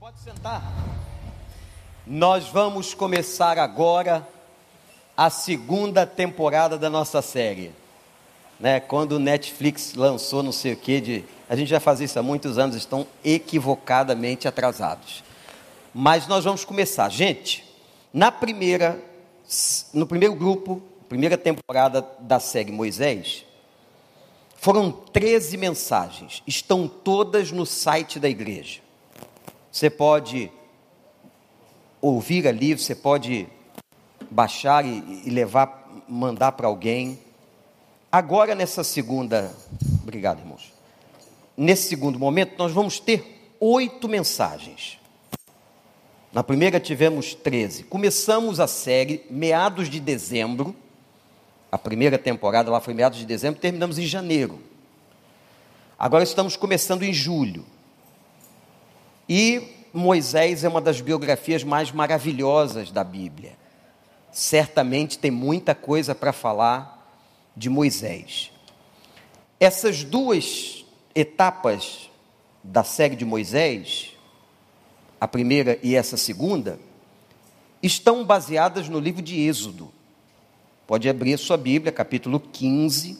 Pode sentar. Nós vamos começar agora a segunda temporada da nossa série. Né? Quando o Netflix lançou não sei o que de. A gente já faz isso há muitos anos, estão equivocadamente atrasados. Mas nós vamos começar. Gente, na primeira, no primeiro grupo, primeira temporada da série Moisés, foram 13 mensagens, estão todas no site da igreja. Você pode ouvir ali, você pode baixar e, e levar, mandar para alguém. Agora, nessa segunda, obrigado, irmãos. Nesse segundo momento, nós vamos ter oito mensagens. Na primeira tivemos 13. Começamos a série meados de dezembro a primeira temporada lá foi meados de dezembro, terminamos em janeiro. Agora estamos começando em julho. E Moisés é uma das biografias mais maravilhosas da Bíblia. Certamente tem muita coisa para falar de Moisés. Essas duas etapas da série de Moisés, a primeira e essa segunda, estão baseadas no livro de Êxodo. Pode abrir sua Bíblia, capítulo 15.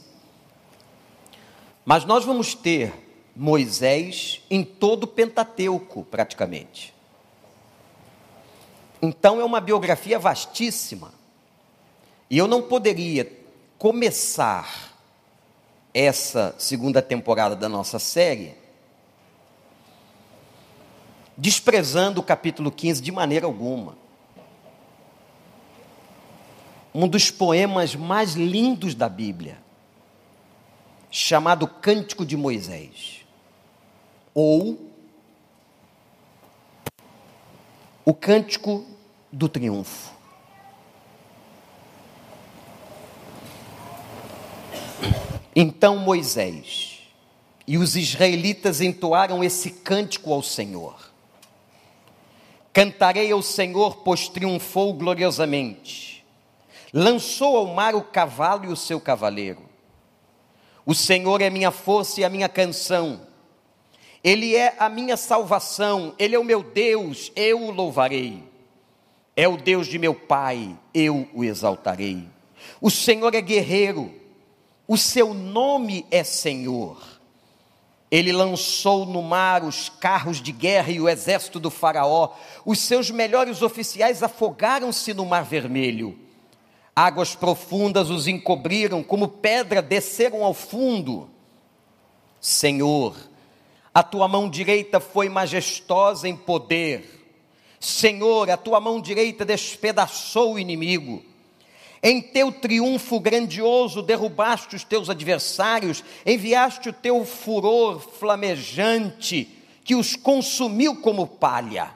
Mas nós vamos ter Moisés em todo o Pentateuco, praticamente. Então é uma biografia vastíssima. E eu não poderia começar essa segunda temporada da nossa série desprezando o capítulo 15 de maneira alguma um dos poemas mais lindos da Bíblia, chamado Cântico de Moisés, ou o Cântico do Triunfo. Então Moisés e os israelitas entoaram esse cântico ao Senhor. Cantarei ao Senhor, pois triunfou gloriosamente lançou ao mar o cavalo e o seu cavaleiro. O Senhor é minha força e a minha canção. Ele é a minha salvação, ele é o meu Deus, eu o louvarei. É o Deus de meu pai, eu o exaltarei. O Senhor é guerreiro, o seu nome é Senhor. Ele lançou no mar os carros de guerra e o exército do Faraó. Os seus melhores oficiais afogaram-se no mar vermelho. Águas profundas os encobriram, como pedra desceram ao fundo. Senhor, a tua mão direita foi majestosa em poder. Senhor, a tua mão direita despedaçou o inimigo. Em teu triunfo grandioso derrubaste os teus adversários, enviaste o teu furor flamejante, que os consumiu como palha.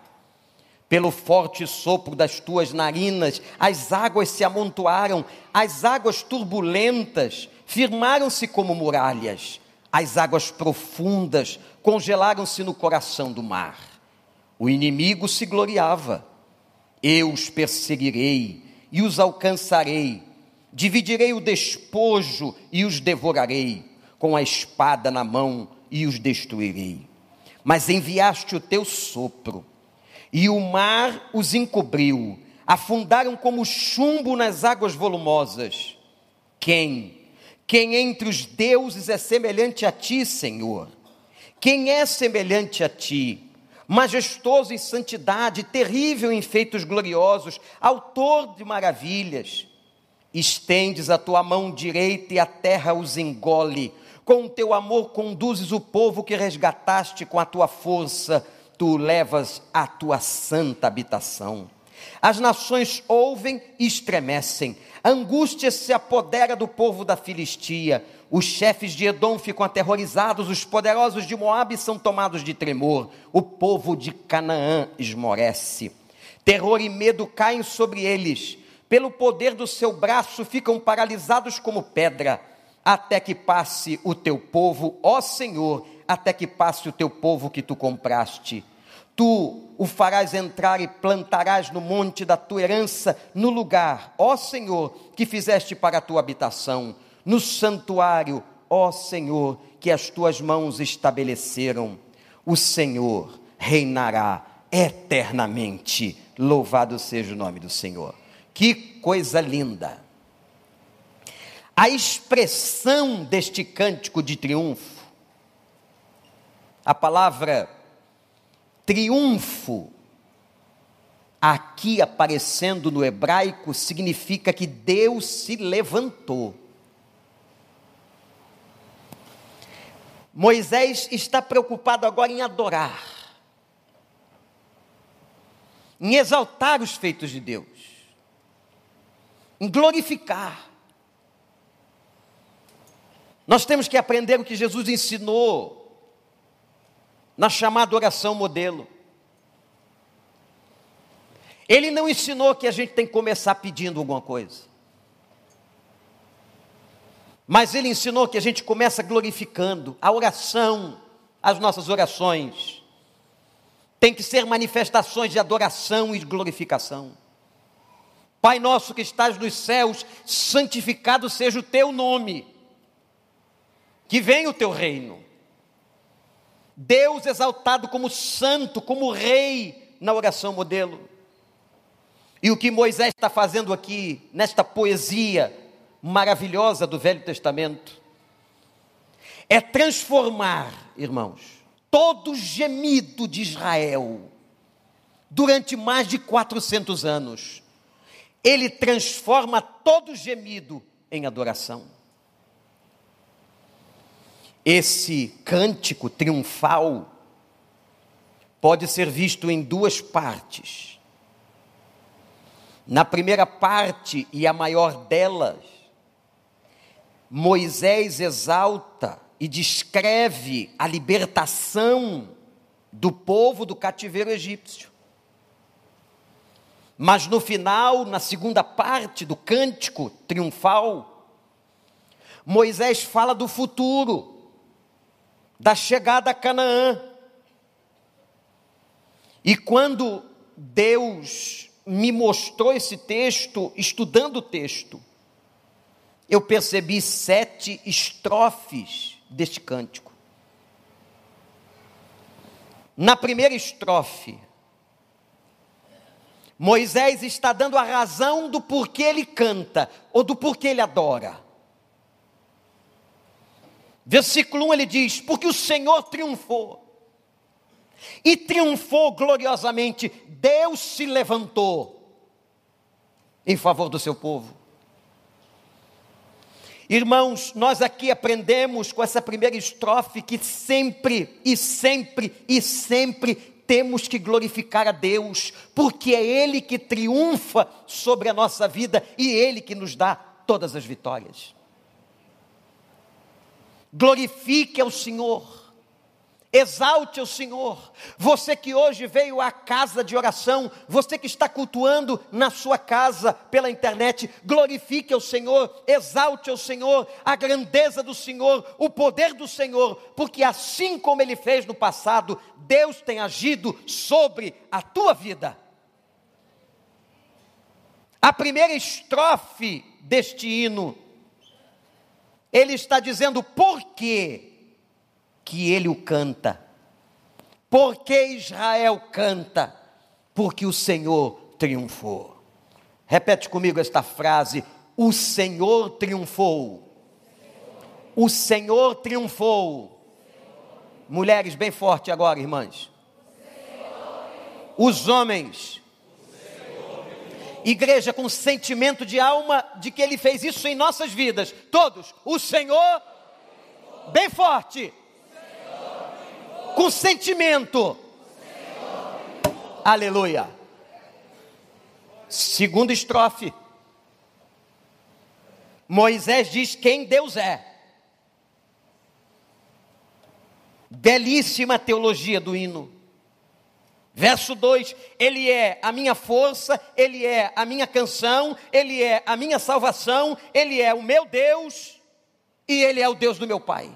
Pelo forte sopro das tuas narinas, as águas se amontoaram, as águas turbulentas firmaram-se como muralhas, as águas profundas congelaram-se no coração do mar. O inimigo se gloriava. Eu os perseguirei e os alcançarei, dividirei o despojo e os devorarei, com a espada na mão e os destruirei. Mas enviaste o teu sopro e o mar os encobriu, afundaram como chumbo nas águas volumosas. Quem? Quem entre os deuses é semelhante a ti, Senhor? Quem é semelhante a ti? Majestoso em santidade, terrível em feitos gloriosos, autor de maravilhas. Estendes a tua mão direita e a terra os engole. Com o teu amor conduzes o povo que resgataste com a tua força tu levas à tua santa habitação. As nações ouvem e estremecem, a angústia se apodera do povo da Filistia, os chefes de Edom ficam aterrorizados, os poderosos de Moabe são tomados de tremor, o povo de Canaã esmorece. Terror e medo caem sobre eles, pelo poder do seu braço ficam paralisados como pedra, até que passe o teu povo, ó Senhor, até que passe o teu povo que tu compraste. Tu o farás entrar e plantarás no monte da tua herança, no lugar, ó Senhor, que fizeste para a tua habitação, no santuário, ó Senhor, que as tuas mãos estabeleceram. O Senhor reinará eternamente. Louvado seja o nome do Senhor. Que coisa linda! A expressão deste cântico de triunfo, a palavra triunfo, aqui aparecendo no hebraico, significa que Deus se levantou. Moisés está preocupado agora em adorar, em exaltar os feitos de Deus, em glorificar. Nós temos que aprender o que Jesus ensinou na chamada oração modelo. Ele não ensinou que a gente tem que começar pedindo alguma coisa. Mas ele ensinou que a gente começa glorificando a oração, as nossas orações. Tem que ser manifestações de adoração e glorificação. Pai nosso que estás nos céus, santificado seja o teu nome. Que venha o teu reino. Deus exaltado como santo, como rei na oração modelo. E o que Moisés está fazendo aqui, nesta poesia maravilhosa do Velho Testamento, é transformar, irmãos, todo gemido de Israel, durante mais de 400 anos, ele transforma todo gemido em adoração. Esse cântico triunfal pode ser visto em duas partes. Na primeira parte, e a maior delas, Moisés exalta e descreve a libertação do povo do cativeiro egípcio. Mas no final, na segunda parte do cântico triunfal, Moisés fala do futuro, da chegada a Canaã. E quando Deus me mostrou esse texto, estudando o texto, eu percebi sete estrofes deste cântico. Na primeira estrofe, Moisés está dando a razão do porquê ele canta ou do porquê ele adora. Versículo 1 ele diz: Porque o Senhor triunfou, e triunfou gloriosamente, Deus se levantou em favor do seu povo. Irmãos, nós aqui aprendemos com essa primeira estrofe que sempre e sempre e sempre temos que glorificar a Deus, porque é Ele que triunfa sobre a nossa vida e Ele que nos dá todas as vitórias. Glorifique ao Senhor Exalte o Senhor. Você que hoje veio à casa de oração, você que está cultuando na sua casa pela internet, glorifique ao Senhor, exalte ao Senhor, a grandeza do Senhor, o poder do Senhor, porque assim como ele fez no passado, Deus tem agido sobre a tua vida. A primeira estrofe deste hino, ele está dizendo por quê? que ele o canta. Porque Israel canta? Porque o Senhor triunfou. Repete comigo esta frase: O Senhor triunfou. O Senhor triunfou. Mulheres, bem forte agora, irmãs. Os homens. Igreja com sentimento de alma de que Ele fez isso em nossas vidas. Todos. O Senhor, bem forte com sentimento. Aleluia. Segunda estrofe. Moisés diz quem Deus é. Belíssima teologia do hino. Verso 2: Ele é a minha força, Ele é a minha canção, Ele é a minha salvação, Ele é o meu Deus e Ele é o Deus do meu Pai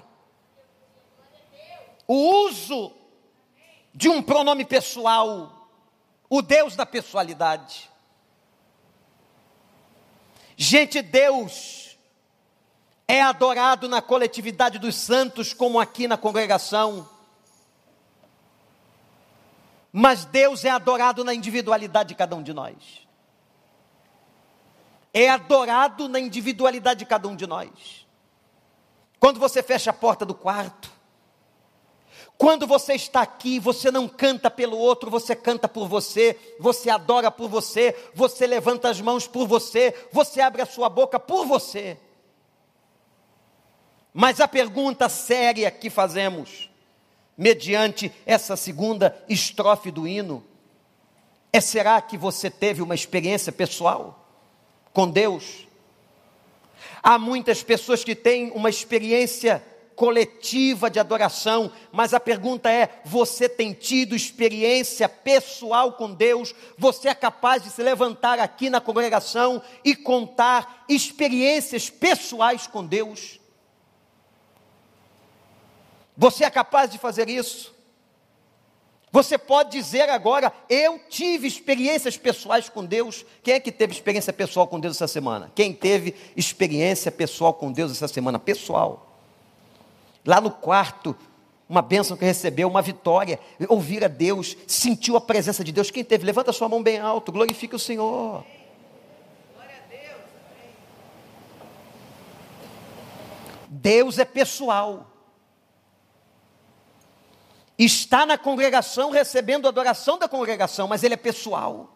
o uso de um pronome pessoal, o Deus da pessoalidade. Gente, Deus é adorado na coletividade dos santos, como aqui na congregação. Mas Deus é adorado na individualidade de cada um de nós. É adorado na individualidade de cada um de nós. Quando você fecha a porta do quarto, quando você está aqui, você não canta pelo outro, você canta por você, você adora por você, você levanta as mãos por você, você abre a sua boca por você. Mas a pergunta séria que fazemos, mediante essa segunda estrofe do hino, é: será que você teve uma experiência pessoal com Deus? Há muitas pessoas que têm uma experiência coletiva de adoração, mas a pergunta é: você tem tido experiência pessoal com Deus? Você é capaz de se levantar aqui na congregação e contar experiências pessoais com Deus? Você é capaz de fazer isso? Você pode dizer agora, eu tive experiências pessoais com Deus. Quem é que teve experiência pessoal com Deus essa semana? Quem teve experiência pessoal com Deus essa semana? Pessoal. Lá no quarto, uma bênção que recebeu, uma vitória, ouvir a Deus, sentiu a presença de Deus. Quem teve? Levanta sua mão bem alto, glorifique o Senhor. Deus é pessoal. Está na congregação recebendo a adoração da congregação, mas Ele é pessoal.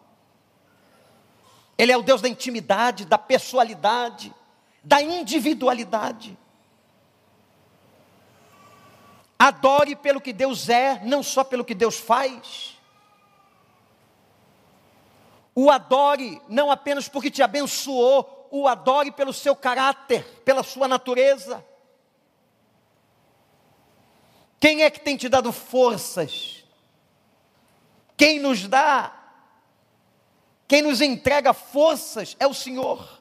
Ele é o Deus da intimidade, da pessoalidade, da individualidade. Adore pelo que Deus é, não só pelo que Deus faz. O adore não apenas porque te abençoou, o adore pelo seu caráter, pela sua natureza. Quem é que tem te dado forças? Quem nos dá, quem nos entrega forças é o Senhor.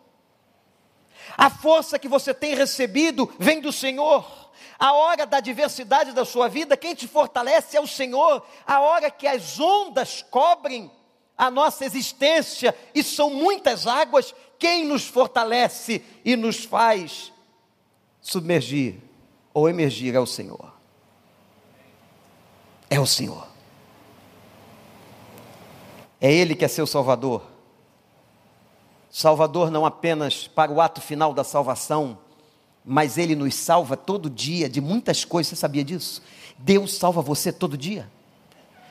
A força que você tem recebido vem do Senhor. A hora da adversidade da sua vida, quem te fortalece é o Senhor. A hora que as ondas cobrem a nossa existência e são muitas águas, quem nos fortalece e nos faz submergir ou emergir é o Senhor. É o Senhor. É Ele que é seu Salvador. Salvador não apenas para o ato final da salvação, mas Ele nos salva todo dia de muitas coisas. Você sabia disso? Deus salva você todo dia.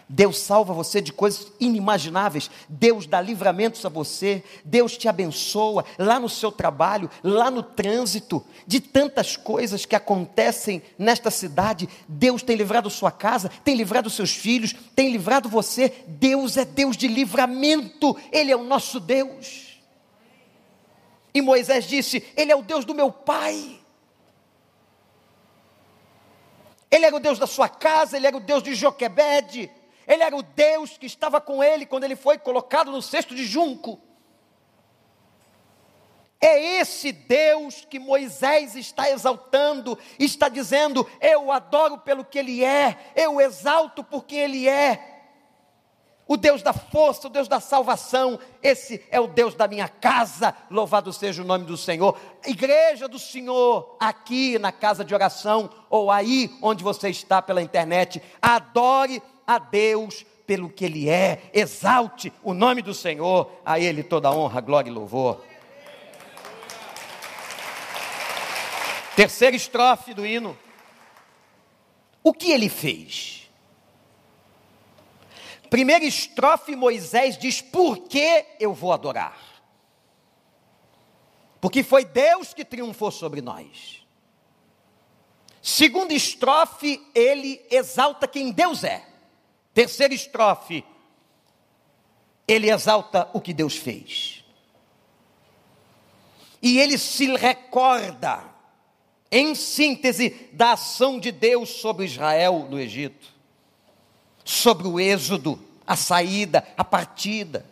Deus salva você de coisas inimagináveis. Deus dá livramentos a você. Deus te abençoa lá no seu trabalho, lá no trânsito, de tantas coisas que acontecem nesta cidade. Deus tem livrado sua casa, tem livrado seus filhos, tem livrado você. Deus é Deus de livramento. Ele é o nosso Deus. E Moisés disse: Ele é o Deus do meu pai. Ele era o Deus da sua casa, ele era o Deus de Joquebede, ele era o Deus que estava com ele quando ele foi colocado no cesto de junco. É esse Deus que Moisés está exaltando, está dizendo: Eu adoro pelo que ele é, eu exalto por quem ele é o Deus da força, o Deus da salvação, esse é o Deus da minha casa, louvado seja o nome do Senhor. Igreja do Senhor, aqui na casa de oração, ou aí onde você está pela internet, adore a Deus pelo que Ele é, exalte o nome do Senhor, a Ele toda honra, glória e louvor. Terceira estrofe do hino. O que ele fez? Primeira estrofe, Moisés diz: Por que eu vou adorar? Porque foi Deus que triunfou sobre nós. Segunda estrofe, ele exalta quem Deus é. Terceira estrofe, ele exalta o que Deus fez. E ele se recorda, em síntese, da ação de Deus sobre Israel no Egito sobre o êxodo, a saída, a partida.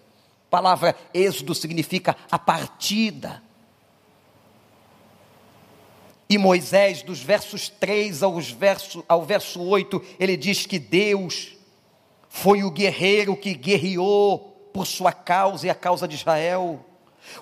A palavra êxodo significa a partida. E Moisés, dos versos 3 aos verso, ao verso 8, ele diz que Deus foi o guerreiro que guerreou por sua causa e a causa de Israel.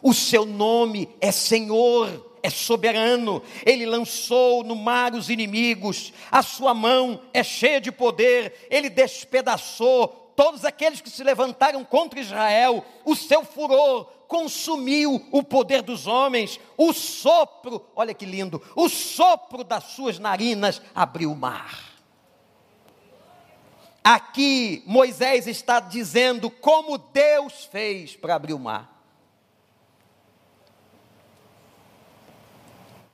O seu nome é Senhor é soberano, ele lançou no mar os inimigos, a sua mão é cheia de poder, ele despedaçou todos aqueles que se levantaram contra Israel, o seu furor consumiu o poder dos homens, o sopro, olha que lindo, o sopro das suas narinas abriu o mar. Aqui Moisés está dizendo como Deus fez para abrir o mar.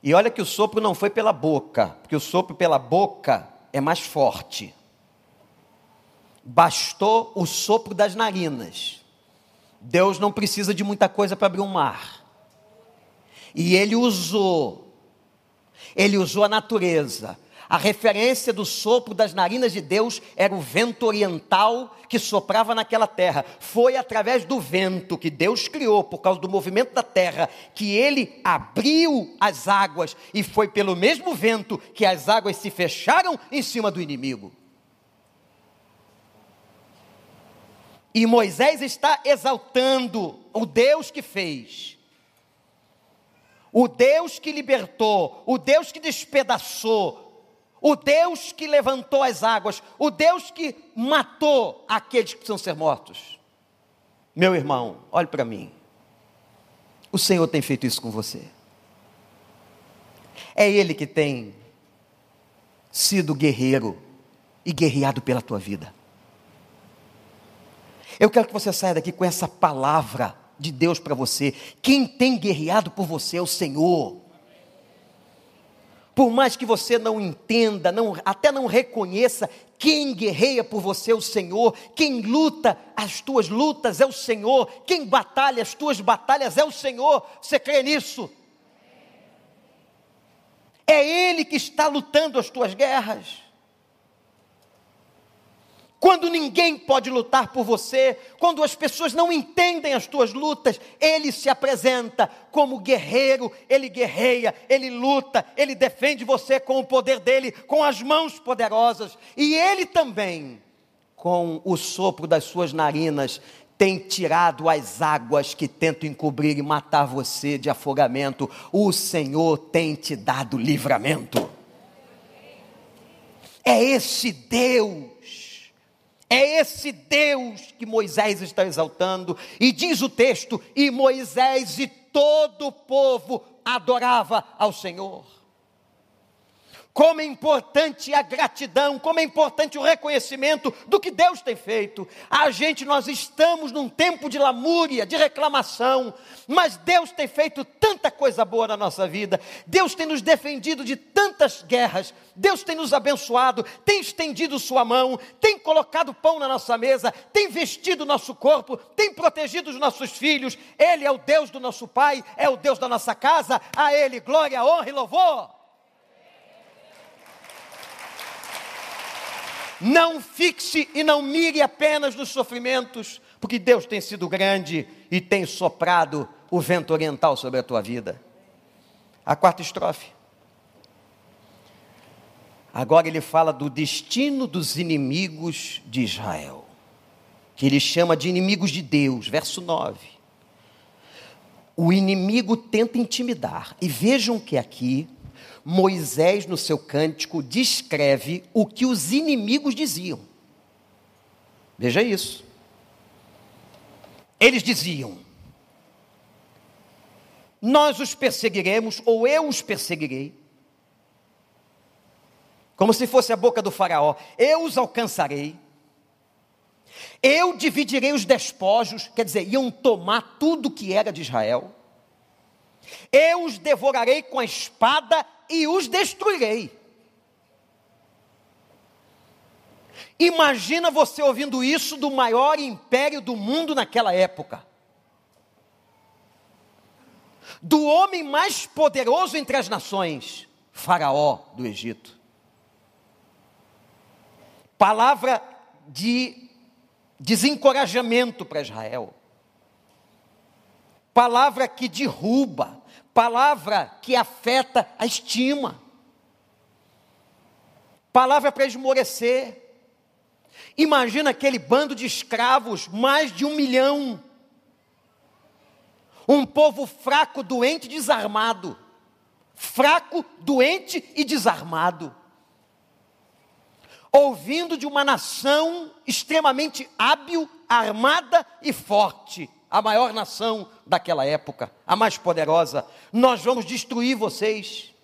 E olha que o sopro não foi pela boca, porque o sopro pela boca é mais forte. Bastou o sopro das narinas. Deus não precisa de muita coisa para abrir um mar. E ele usou, ele usou a natureza, a referência do sopro das narinas de Deus era o vento oriental que soprava naquela terra. Foi através do vento que Deus criou, por causa do movimento da terra, que ele abriu as águas, e foi pelo mesmo vento que as águas se fecharam em cima do inimigo. E Moisés está exaltando o Deus que fez, o Deus que libertou, o Deus que despedaçou, o Deus que levantou as águas, o Deus que matou aqueles que precisam ser mortos. Meu irmão, olhe para mim. O Senhor tem feito isso com você. É Ele que tem sido guerreiro e guerreado pela tua vida. Eu quero que você saia daqui com essa palavra de Deus para você. Quem tem guerreado por você é o Senhor. Por mais que você não entenda, não, até não reconheça, quem guerreia por você é o Senhor, quem luta as tuas lutas é o Senhor, quem batalha as tuas batalhas é o Senhor. Você crê nisso? É Ele que está lutando as tuas guerras. Quando ninguém pode lutar por você, quando as pessoas não entendem as tuas lutas, ele se apresenta como guerreiro, ele guerreia, ele luta, ele defende você com o poder dele, com as mãos poderosas, e ele também, com o sopro das suas narinas, tem tirado as águas que tentam encobrir e matar você de afogamento. O Senhor tem te dado livramento. É esse Deus é esse Deus que Moisés está exaltando, e diz o texto: e Moisés e todo o povo adorava ao Senhor. Como é importante a gratidão, como é importante o reconhecimento do que Deus tem feito. A gente, nós estamos num tempo de lamúria, de reclamação, mas Deus tem feito tanta coisa boa na nossa vida. Deus tem nos defendido de tantas guerras. Deus tem nos abençoado, tem estendido Sua mão, tem colocado pão na nossa mesa, tem vestido o nosso corpo, tem protegido os nossos filhos. Ele é o Deus do nosso Pai, é o Deus da nossa casa. A Ele glória, honra e louvor. Não fixe e não mire apenas nos sofrimentos, porque Deus tem sido grande e tem soprado o vento oriental sobre a tua vida. A quarta estrofe. Agora ele fala do destino dos inimigos de Israel, que ele chama de inimigos de Deus, verso 9. O inimigo tenta intimidar, e vejam que aqui Moisés, no seu cântico, descreve o que os inimigos diziam. Veja isso. Eles diziam: Nós os perseguiremos, ou eu os perseguirei. Como se fosse a boca do Faraó: Eu os alcançarei. Eu dividirei os despojos, quer dizer, iam tomar tudo que era de Israel. Eu os devorarei com a espada e os destruirei. Imagina você ouvindo isso do maior império do mundo naquela época. Do homem mais poderoso entre as nações, Faraó do Egito. Palavra de desencorajamento para Israel. Palavra que derruba, palavra que afeta a estima, palavra para esmorecer. Imagina aquele bando de escravos, mais de um milhão, um povo fraco, doente, desarmado, fraco, doente e desarmado. ouvindo de uma nação extremamente hábil, armada e forte, a maior nação daquela época, a mais poderosa. Nós vamos destruir vocês.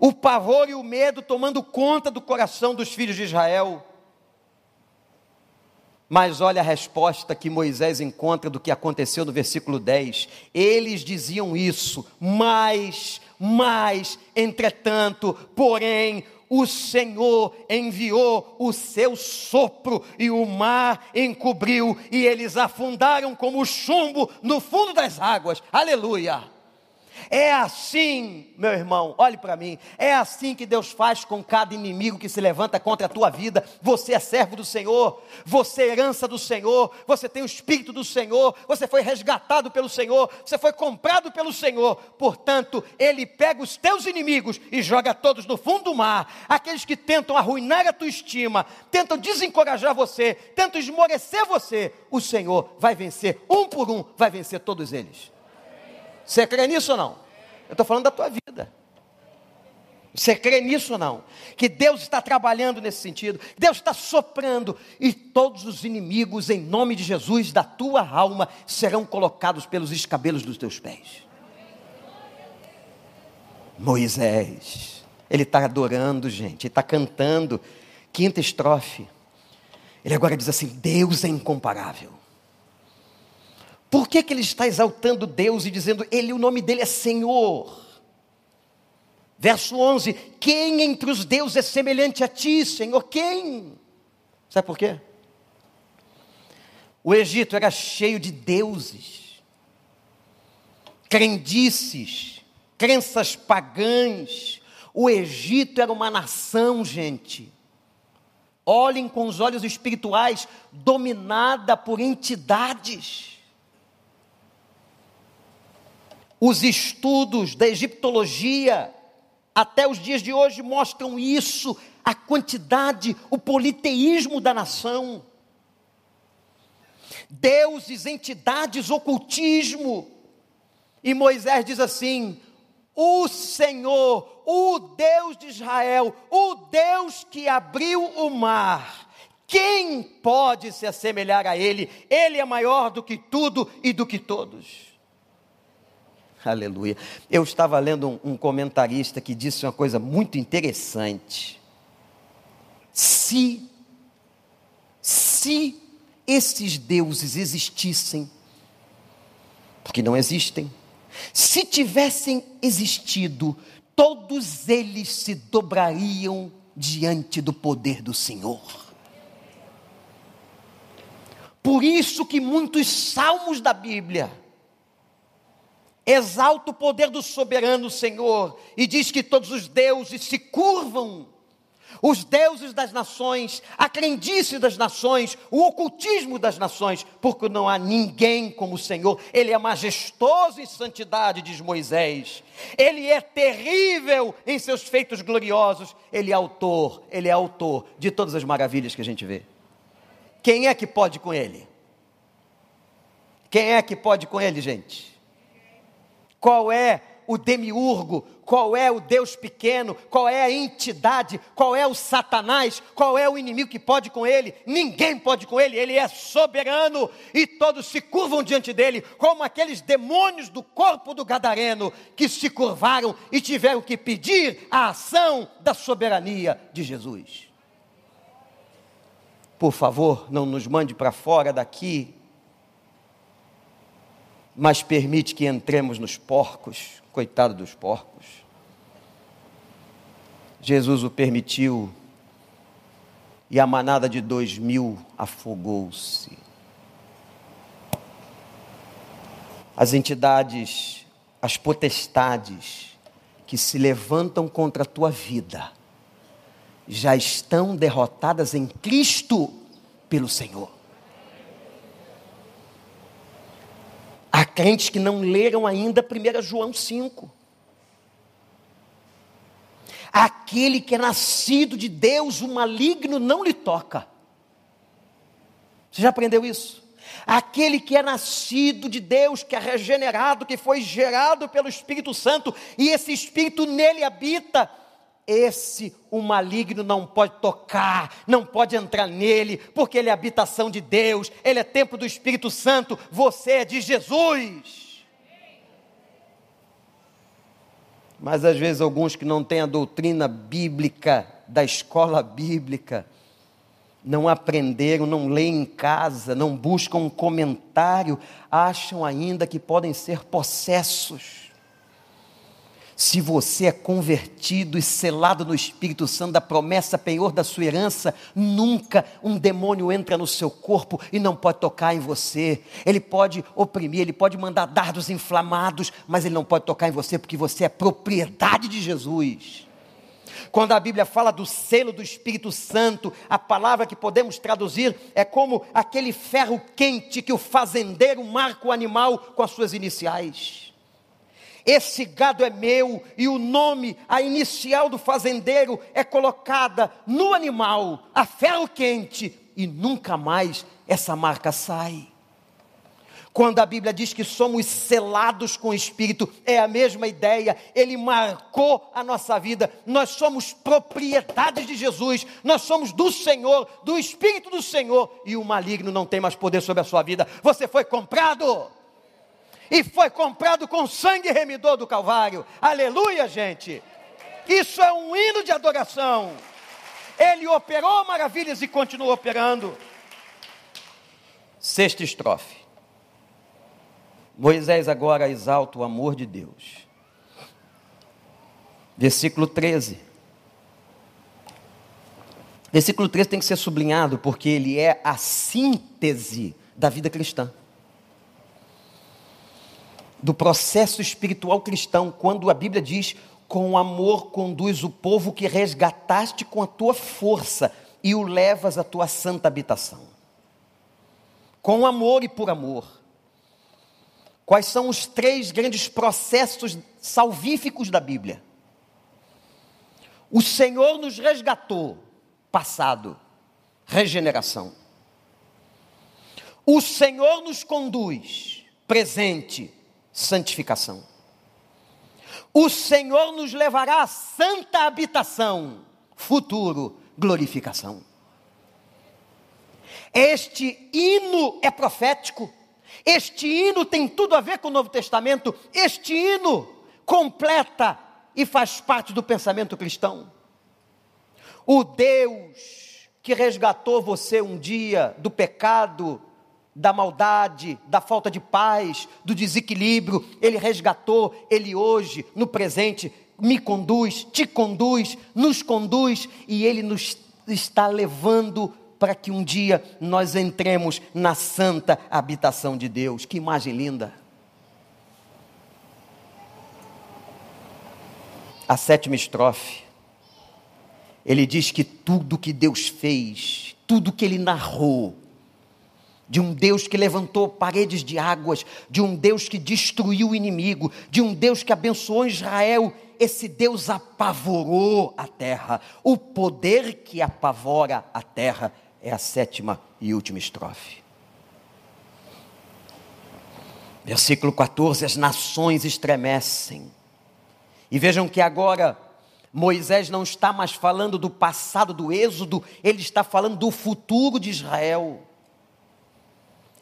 O pavor e o medo tomando conta do coração dos filhos de Israel. Mas olha a resposta que Moisés encontra do que aconteceu no versículo 10. Eles diziam isso, mas, mas, entretanto, porém, o Senhor enviou o seu sopro e o mar encobriu e eles afundaram como chumbo no fundo das águas. Aleluia! É assim, meu irmão, olhe para mim. É assim que Deus faz com cada inimigo que se levanta contra a tua vida. Você é servo do Senhor, você é herança do Senhor, você tem o Espírito do Senhor, você foi resgatado pelo Senhor, você foi comprado pelo Senhor. Portanto, Ele pega os teus inimigos e joga todos no fundo do mar. Aqueles que tentam arruinar a tua estima, tentam desencorajar você, tentam esmorecer você. O Senhor vai vencer, um por um, vai vencer todos eles. Você crê nisso ou não? Eu estou falando da tua vida. Você crê nisso ou não? Que Deus está trabalhando nesse sentido, Deus está soprando, e todos os inimigos, em nome de Jesus, da tua alma, serão colocados pelos escabelos dos teus pés. Moisés, ele está adorando, gente, ele está cantando, quinta estrofe. Ele agora diz assim: Deus é incomparável. Por que, que ele está exaltando Deus e dizendo, ele, o nome dele é Senhor? Verso 11: Quem entre os deuses é semelhante a ti, Senhor? Quem? Sabe por quê? O Egito era cheio de deuses, crendices, crenças pagãs. O Egito era uma nação, gente. Olhem com os olhos espirituais, dominada por entidades. Os estudos da egiptologia até os dias de hoje mostram isso, a quantidade, o politeísmo da nação. Deuses, entidades, ocultismo. E Moisés diz assim: o Senhor, o Deus de Israel, o Deus que abriu o mar, quem pode se assemelhar a Ele? Ele é maior do que tudo e do que todos. Aleluia. Eu estava lendo um, um comentarista que disse uma coisa muito interessante. Se, se esses deuses existissem, porque não existem, se tivessem existido, todos eles se dobrariam diante do poder do Senhor. Por isso que muitos salmos da Bíblia exalta o poder do soberano Senhor e diz que todos os deuses se curvam. Os deuses das nações, a crendice das nações, o ocultismo das nações, porque não há ninguém como o Senhor, Ele é majestoso em santidade, diz Moisés, Ele é terrível em seus feitos gloriosos, Ele é autor, Ele é autor de todas as maravilhas que a gente vê. Quem é que pode com Ele? Quem é que pode com Ele, gente? Qual é o demiurgo, qual é o Deus pequeno, qual é a entidade, qual é o Satanás, qual é o inimigo que pode com ele? Ninguém pode com ele, ele é soberano e todos se curvam diante dele, como aqueles demônios do corpo do Gadareno que se curvaram e tiveram que pedir a ação da soberania de Jesus. Por favor, não nos mande para fora daqui mas permite que entremos nos porcos, coitado dos porcos. Jesus o permitiu e a manada de dois mil afogou-se. As entidades, as potestades que se levantam contra a tua vida já estão derrotadas em Cristo pelo Senhor. Crentes que não leram ainda 1 João 5. Aquele que é nascido de Deus, o maligno não lhe toca. Você já aprendeu isso? Aquele que é nascido de Deus, que é regenerado, que foi gerado pelo Espírito Santo, e esse Espírito nele habita, esse o maligno não pode tocar, não pode entrar nele, porque ele é habitação de Deus, ele é templo do Espírito Santo, você é de Jesus. Mas às vezes alguns que não têm a doutrina bíblica, da escola bíblica, não aprenderam, não leem em casa, não buscam um comentário, acham ainda que podem ser possessos. Se você é convertido e selado no Espírito Santo da promessa penhor da sua herança, nunca um demônio entra no seu corpo e não pode tocar em você. Ele pode oprimir, ele pode mandar dardos inflamados, mas ele não pode tocar em você porque você é propriedade de Jesus. Quando a Bíblia fala do selo do Espírito Santo, a palavra que podemos traduzir é como aquele ferro quente que o fazendeiro marca o animal com as suas iniciais. Esse gado é meu, e o nome, a inicial do fazendeiro é colocada no animal, a ferro quente, e nunca mais essa marca sai. Quando a Bíblia diz que somos selados com o Espírito, é a mesma ideia, ele marcou a nossa vida, nós somos propriedade de Jesus, nós somos do Senhor, do Espírito do Senhor, e o maligno não tem mais poder sobre a sua vida, você foi comprado e foi comprado com sangue remidor do Calvário. Aleluia, gente! Isso é um hino de adoração. Ele operou maravilhas e continua operando. Sexta estrofe. Moisés agora exalta o amor de Deus. Versículo 13. Versículo 13 tem que ser sublinhado porque ele é a síntese da vida cristã do processo espiritual cristão, quando a Bíblia diz: com amor conduz o povo que resgataste com a tua força e o levas à tua santa habitação. Com amor e por amor. Quais são os três grandes processos salvíficos da Bíblia? O Senhor nos resgatou, passado, regeneração. O Senhor nos conduz, presente, santificação. O Senhor nos levará à santa habitação, futuro, glorificação. Este hino é profético, este hino tem tudo a ver com o Novo Testamento, este hino completa e faz parte do pensamento cristão. O Deus que resgatou você um dia do pecado, da maldade, da falta de paz, do desequilíbrio, Ele resgatou, Ele hoje, no presente, me conduz, te conduz, nos conduz e Ele nos está levando para que um dia nós entremos na santa habitação de Deus. Que imagem linda! A sétima estrofe, ele diz que tudo que Deus fez, tudo que ele narrou, de um Deus que levantou paredes de águas, de um Deus que destruiu o inimigo, de um Deus que abençoou Israel. Esse Deus apavorou a terra. O poder que apavora a terra é a sétima e última estrofe. Versículo 14: As nações estremecem. E vejam que agora Moisés não está mais falando do passado do Êxodo, ele está falando do futuro de Israel.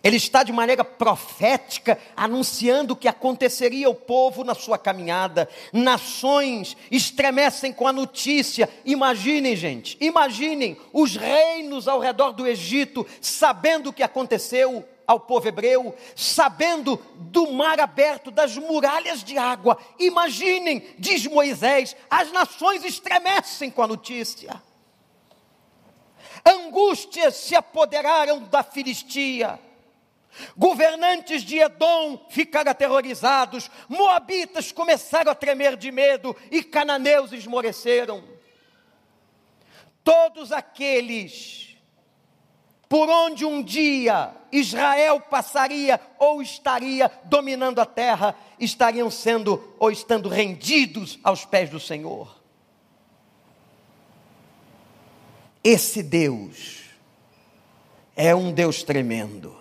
Ele está de maneira profética anunciando o que aconteceria ao povo na sua caminhada. Nações estremecem com a notícia. Imaginem, gente, imaginem os reinos ao redor do Egito, sabendo o que aconteceu ao povo hebreu, sabendo do mar aberto, das muralhas de água. Imaginem, diz Moisés, as nações estremecem com a notícia. Angústias se apoderaram da Filistia Governantes de Edom ficaram aterrorizados, Moabitas começaram a tremer de medo e cananeus esmoreceram. Todos aqueles por onde um dia Israel passaria ou estaria dominando a terra, estariam sendo ou estando rendidos aos pés do Senhor. Esse Deus é um Deus tremendo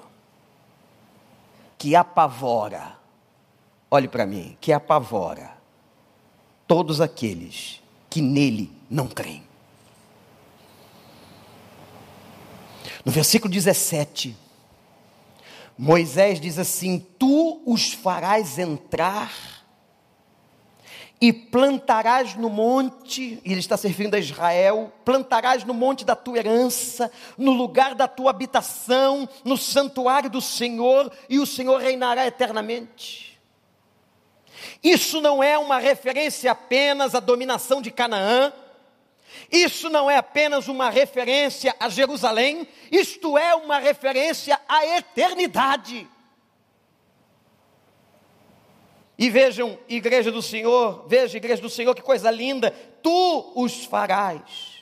que apavora, olhe para mim, que apavora todos aqueles que nele não creem. No versículo 17, Moisés diz assim: Tu os farás entrar e plantarás no monte, e ele está servindo a Israel, plantarás no monte da tua herança, no lugar da tua habitação, no santuário do Senhor, e o Senhor reinará eternamente. Isso não é uma referência apenas à dominação de Canaã, isso não é apenas uma referência a Jerusalém, isto é uma referência à eternidade. E vejam, igreja do Senhor, veja, igreja do Senhor, que coisa linda, tu os farás,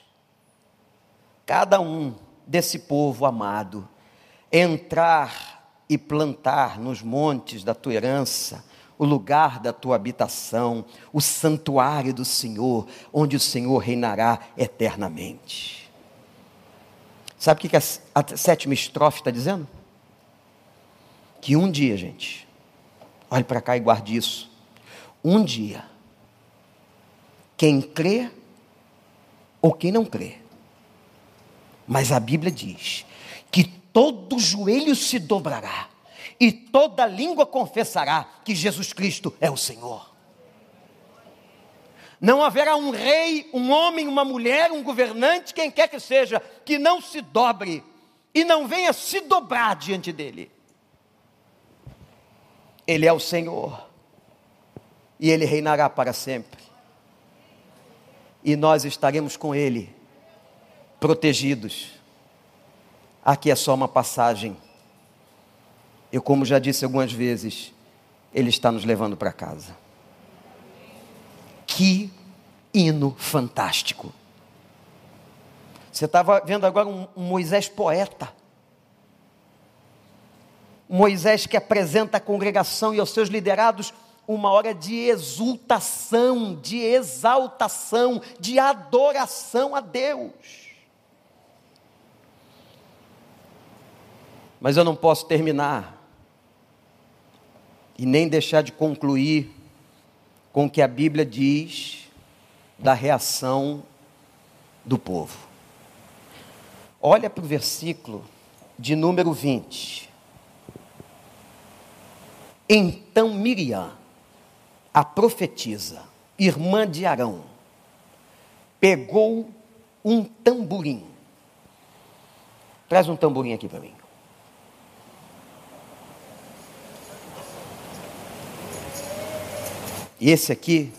cada um desse povo amado, entrar e plantar nos montes da tua herança, o lugar da tua habitação, o santuário do Senhor, onde o Senhor reinará eternamente. Sabe o que a sétima estrofe está dizendo? Que um dia, gente, Olhe para cá e guarde isso. Um dia, quem crê ou quem não crê, mas a Bíblia diz que todo joelho se dobrará e toda língua confessará que Jesus Cristo é o Senhor. Não haverá um rei, um homem, uma mulher, um governante, quem quer que seja, que não se dobre e não venha se dobrar diante dele. Ele é o Senhor. E Ele reinará para sempre. E nós estaremos com Ele, protegidos. Aqui é só uma passagem. Eu, como já disse algumas vezes, Ele está nos levando para casa. Que hino fantástico. Você estava vendo agora um, um Moisés poeta. Moisés que apresenta à congregação e aos seus liderados uma hora de exultação, de exaltação, de adoração a Deus. Mas eu não posso terminar e nem deixar de concluir com o que a Bíblia diz da reação do povo. Olha para o versículo de número 20. Então Miriam, a profetisa, irmã de Arão, pegou um tamborim. Traz um tamborim aqui para mim. E esse aqui.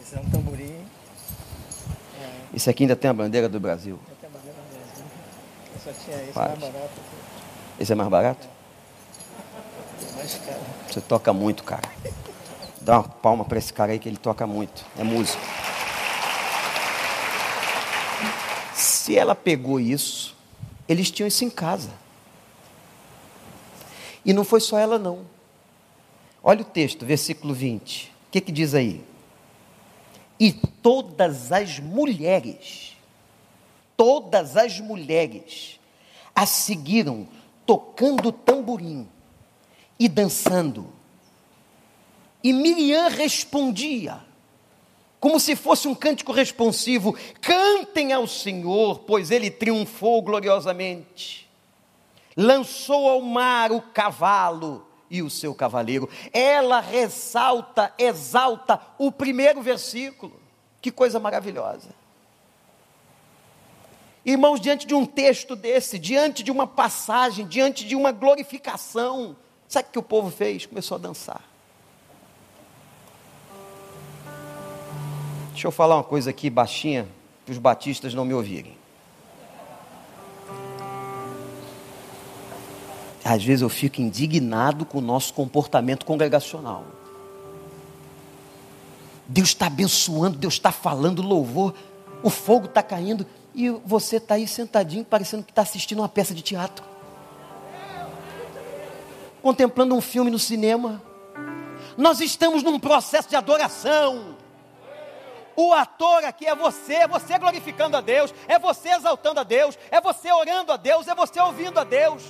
Esse é um tamborim. É. Esse aqui ainda tem a bandeira do Brasil. Tem a bandeira do Brasil. Eu só tinha esse mais barato. Esse é mais barato? É. Você toca muito, cara. Dá uma palma para esse cara aí que ele toca muito. É músico. Se ela pegou isso, eles tinham isso em casa. E não foi só ela, não. Olha o texto, versículo 20. O que, que diz aí? E todas as mulheres, todas as mulheres, a seguiram tocando tamborim e dançando. E Miriam respondia, como se fosse um cântico responsivo: Cantem ao Senhor, pois ele triunfou gloriosamente. Lançou ao mar o cavalo e o seu cavaleiro. Ela ressalta, exalta o primeiro versículo. Que coisa maravilhosa. Irmãos, diante de um texto desse, diante de uma passagem, diante de uma glorificação, Sabe o que o povo fez? Começou a dançar. Deixa eu falar uma coisa aqui baixinha, para os batistas não me ouvirem. Às vezes eu fico indignado com o nosso comportamento congregacional. Deus está abençoando, Deus está falando louvor, o fogo está caindo e você está aí sentadinho, parecendo que está assistindo uma peça de teatro contemplando um filme no cinema. Nós estamos num processo de adoração. O ator aqui é você, é você glorificando a Deus, é você exaltando a Deus, é você orando a Deus, é você ouvindo a Deus.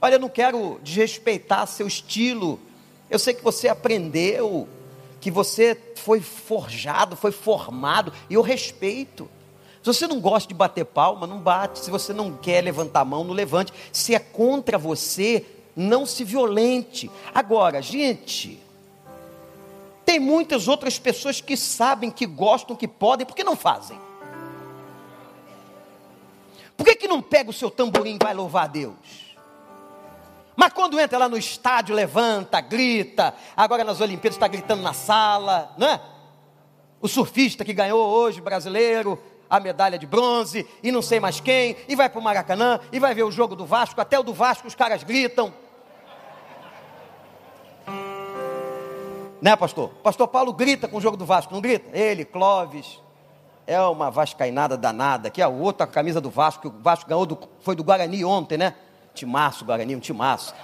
Olha, eu não quero desrespeitar seu estilo. Eu sei que você aprendeu, que você foi forjado, foi formado, e eu respeito. Se você não gosta de bater palma, não bate. Se você não quer levantar a mão, não levante. Se é contra você, não se violente. Agora, gente, tem muitas outras pessoas que sabem, que gostam, que podem, por que não fazem? Por que, que não pega o seu tamborim e vai louvar a Deus? Mas quando entra lá no estádio, levanta, grita. Agora nas Olimpíadas está gritando na sala, né? O surfista que ganhou hoje, brasileiro, a medalha de bronze, e não sei mais quem, e vai para o Maracanã, e vai ver o jogo do Vasco, até o do Vasco os caras gritam. Né, pastor? Pastor Paulo grita com o jogo do Vasco, não grita? Ele, Clóvis, é uma vascainada danada, que é a outra camisa do Vasco, que o Vasco ganhou, do, foi do Guarani ontem, né? Timaço, Guarani, um timaço.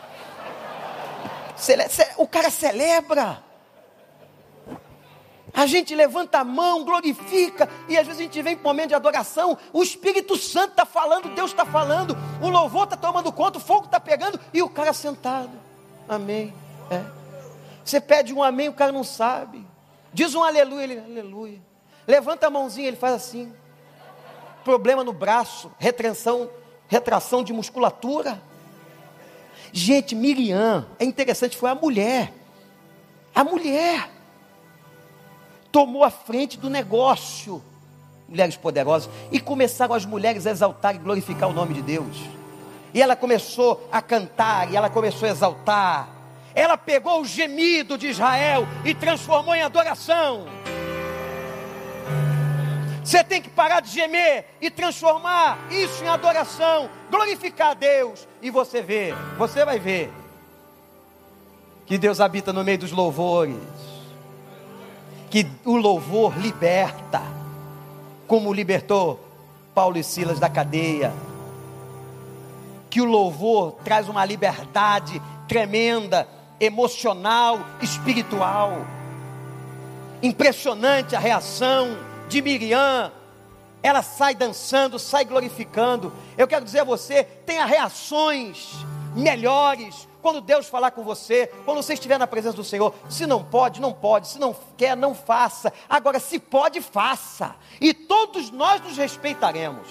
Cele, o cara celebra. A gente levanta a mão, glorifica, e às vezes a gente vem para um momento de adoração, o Espírito Santo está falando, Deus está falando, o louvor está tomando conta, o fogo está pegando, e o cara sentado. Amém. É. Você pede um amém, o cara não sabe. Diz um aleluia, ele, aleluia. Levanta a mãozinha, ele faz assim. Problema no braço, retenção retração de musculatura. Gente, Miriam, é interessante, foi a mulher. A mulher tomou a frente do negócio. Mulheres poderosas. E começaram as mulheres a exaltar e glorificar o nome de Deus. E ela começou a cantar, e ela começou a exaltar. Ela pegou o gemido de Israel e transformou em adoração. Você tem que parar de gemer e transformar isso em adoração, glorificar a Deus. E você vê, você vai ver que Deus habita no meio dos louvores, que o louvor liberta, como libertou Paulo e Silas da cadeia, que o louvor traz uma liberdade tremenda, emocional, espiritual. Impressionante a reação de Miriam, ela sai dançando, sai glorificando. Eu quero dizer a você: tenha reações melhores quando Deus falar com você, quando você estiver na presença do Senhor. Se não pode, não pode. Se não quer, não faça. Agora, se pode, faça. E todos nós nos respeitaremos.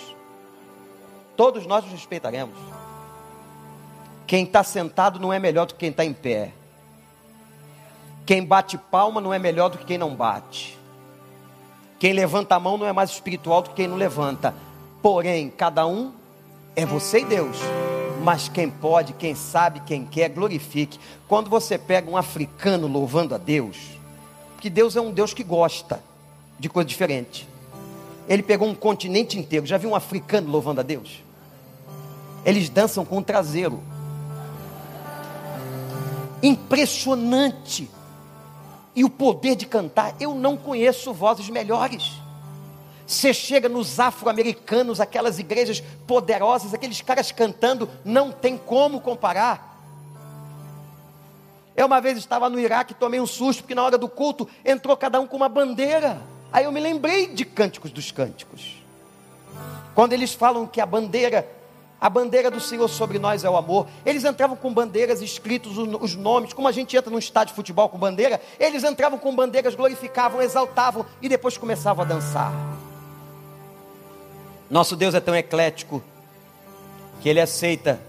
Todos nós nos respeitaremos. Quem está sentado não é melhor do que quem está em pé. Quem bate palma não é melhor do que quem não bate. Quem levanta a mão não é mais espiritual do que quem não levanta. Porém, cada um é você e Deus. Mas quem pode, quem sabe, quem quer, glorifique. Quando você pega um africano louvando a Deus, porque Deus é um Deus que gosta de coisa diferente. Ele pegou um continente inteiro. Já viu um africano louvando a Deus? Eles dançam com o traseiro. Impressionante e o poder de cantar. Eu não conheço vozes melhores. Você chega nos afro-americanos, aquelas igrejas poderosas, aqueles caras cantando, não tem como comparar. Eu uma vez estava no Iraque, tomei um susto, porque na hora do culto entrou cada um com uma bandeira. Aí eu me lembrei de Cânticos dos Cânticos. Quando eles falam que a bandeira a bandeira do Senhor sobre nós é o amor. Eles entravam com bandeiras escritos os nomes, como a gente entra num estádio de futebol com bandeira, eles entravam com bandeiras, glorificavam, exaltavam e depois começavam a dançar. Nosso Deus é tão eclético que ele aceita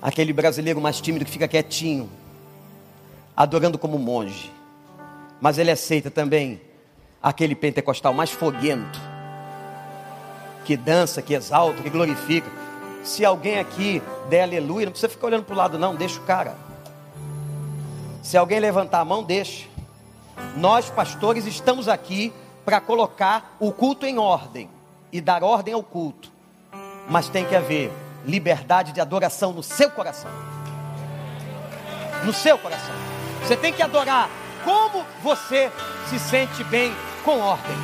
aquele brasileiro mais tímido que fica quietinho, adorando como monge. Mas ele aceita também aquele pentecostal mais foguento, que dança, que exalta, que glorifica. Se alguém aqui der aleluia, não precisa ficar olhando para o lado, não, deixa o cara. Se alguém levantar a mão, deixa. Nós, pastores, estamos aqui para colocar o culto em ordem e dar ordem ao culto. Mas tem que haver liberdade de adoração no seu coração. No seu coração. Você tem que adorar como você se sente bem com ordem.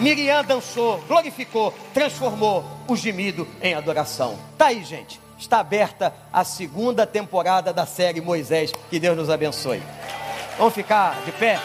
Miriam dançou, glorificou, transformou o gemido em adoração. Tá aí, gente. Está aberta a segunda temporada da série Moisés. Que Deus nos abençoe. Vamos ficar de pé?